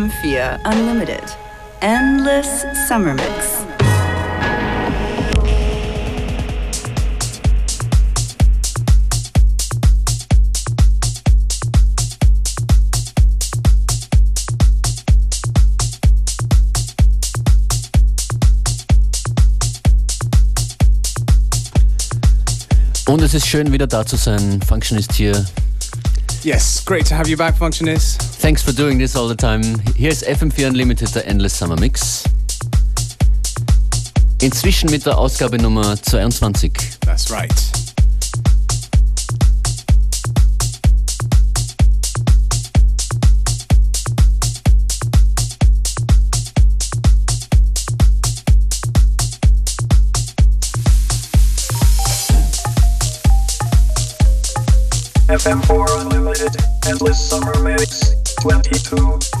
FM4 Unlimited. Endless Summer Mix. Und es ist schön, wieder da zu sein. Functionist hier. Yes, great to have you back, Functionist. Thanks for doing this all the time. Here's FM4 Unlimited, der Endless Summer Mix. Inzwischen mit der Ausgabe Nummer 22. That's right. FM4 Endless Summer Mix, 22.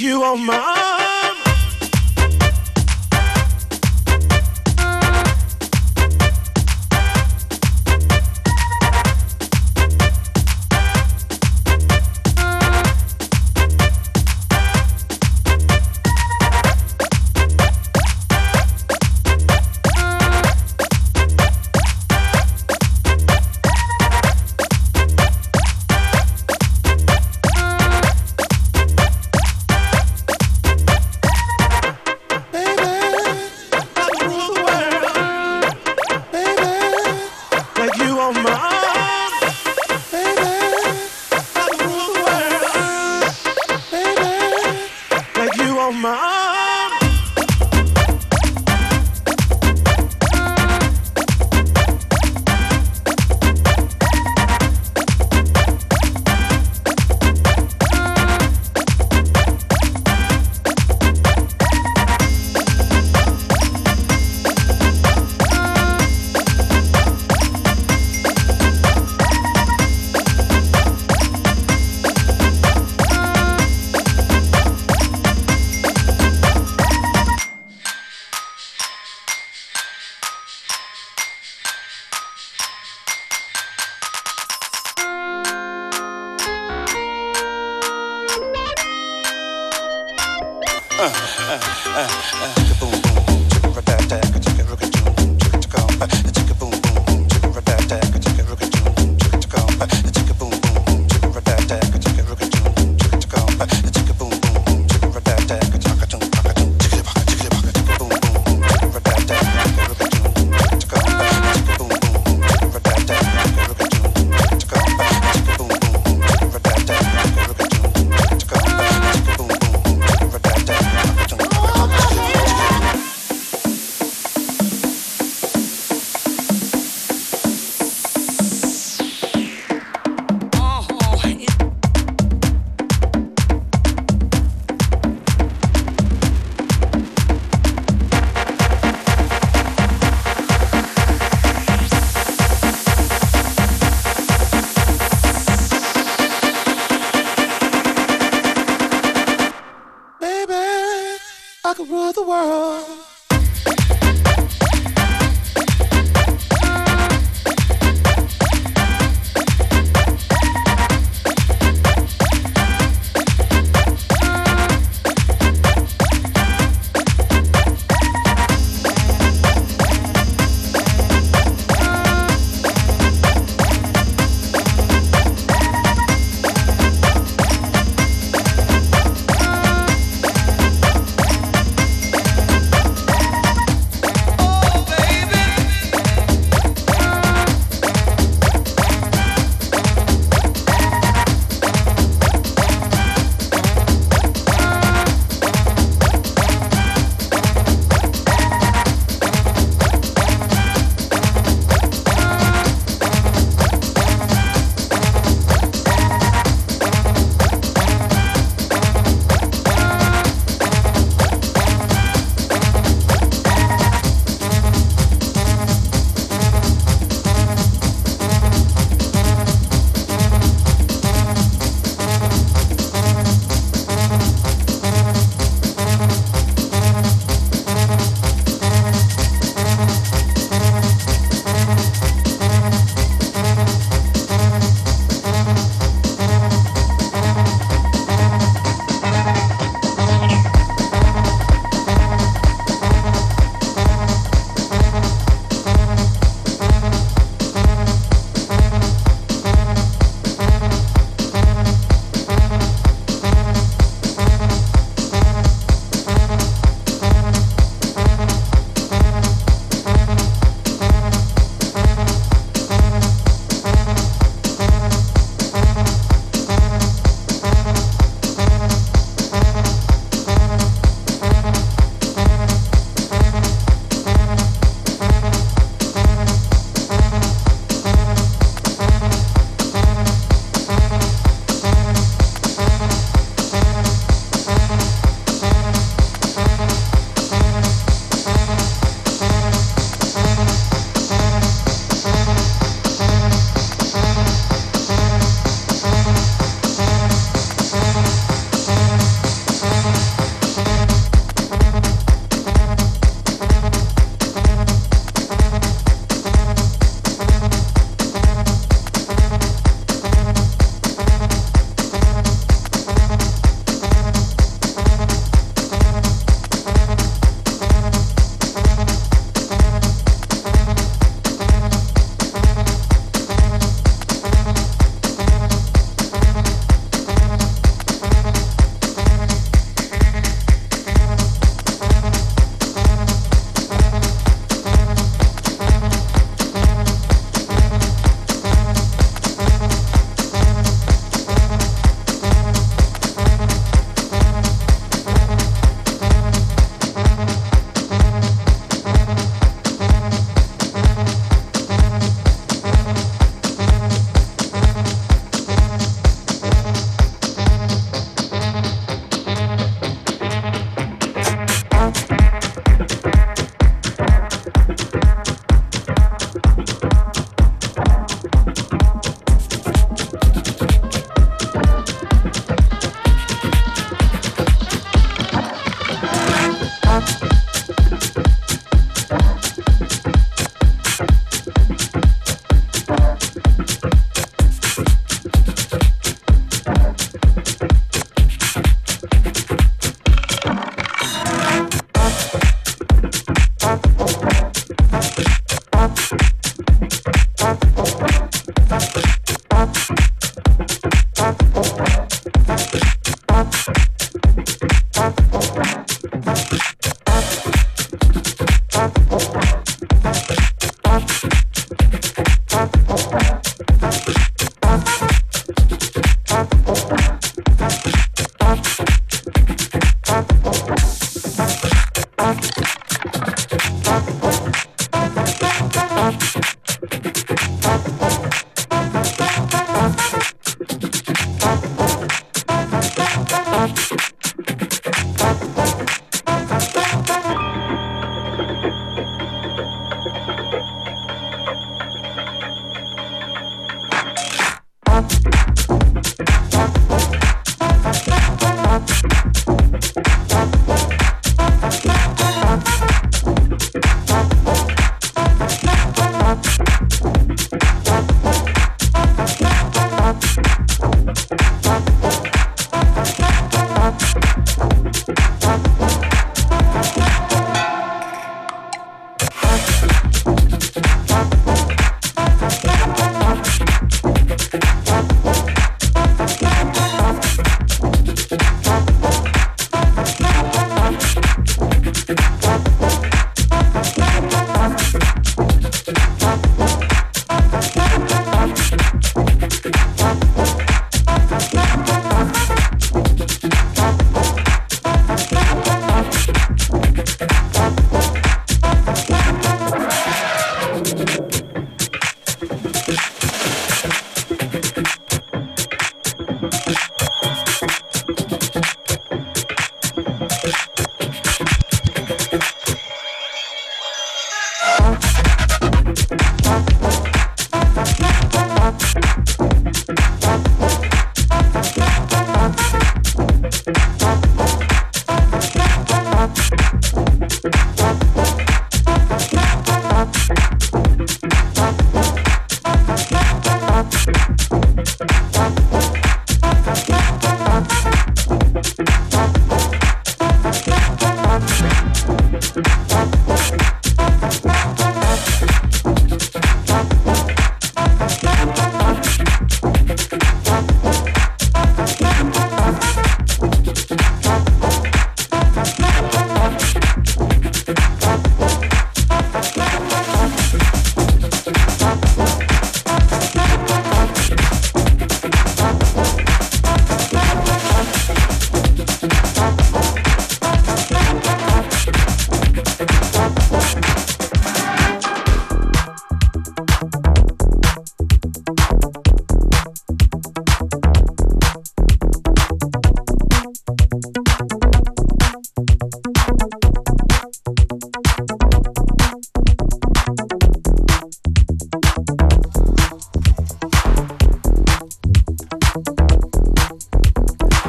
You on my uh, uh, uh. uh, uh, uh.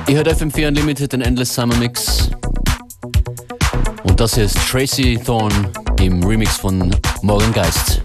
Ihr hört FM4 Unlimited, den Endless Summer Mix. Und das hier ist Tracy Thorn im Remix von Morgan Geist.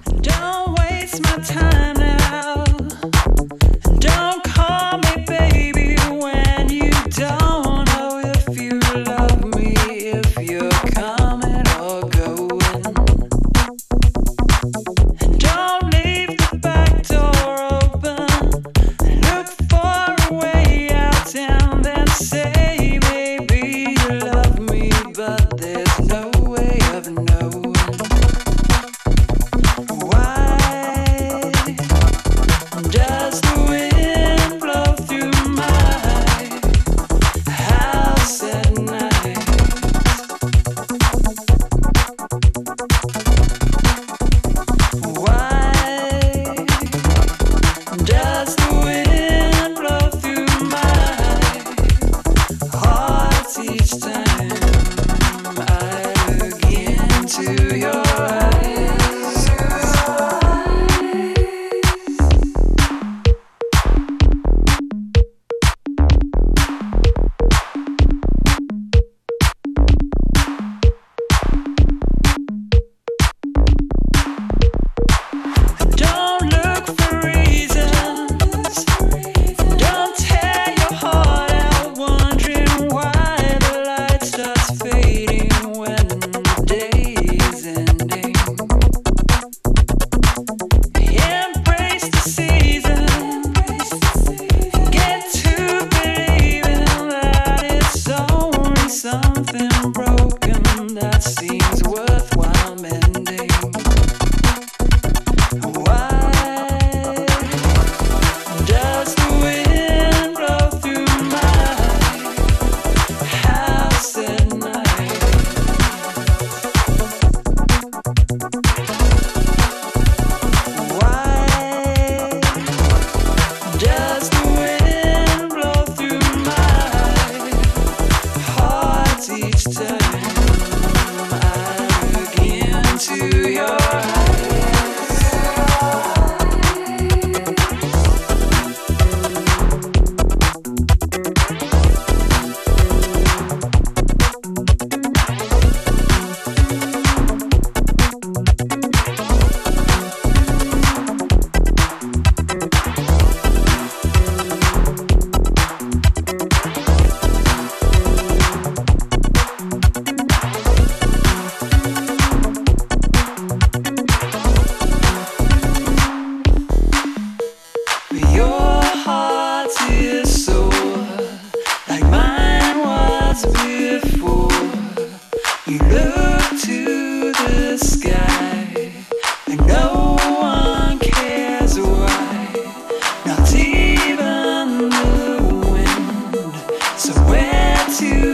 to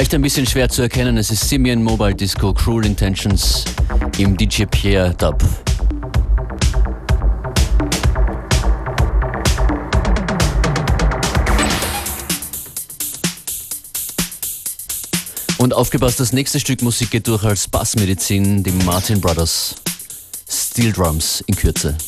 Vielleicht ein bisschen schwer zu erkennen, es ist Simeon Mobile Disco Cruel Intentions im DJ Pierre Dub. Und aufgepasst, das nächste Stück Musik geht durch als Bassmedizin, die Martin Brothers. Steel Drums in Kürze.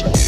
emotions.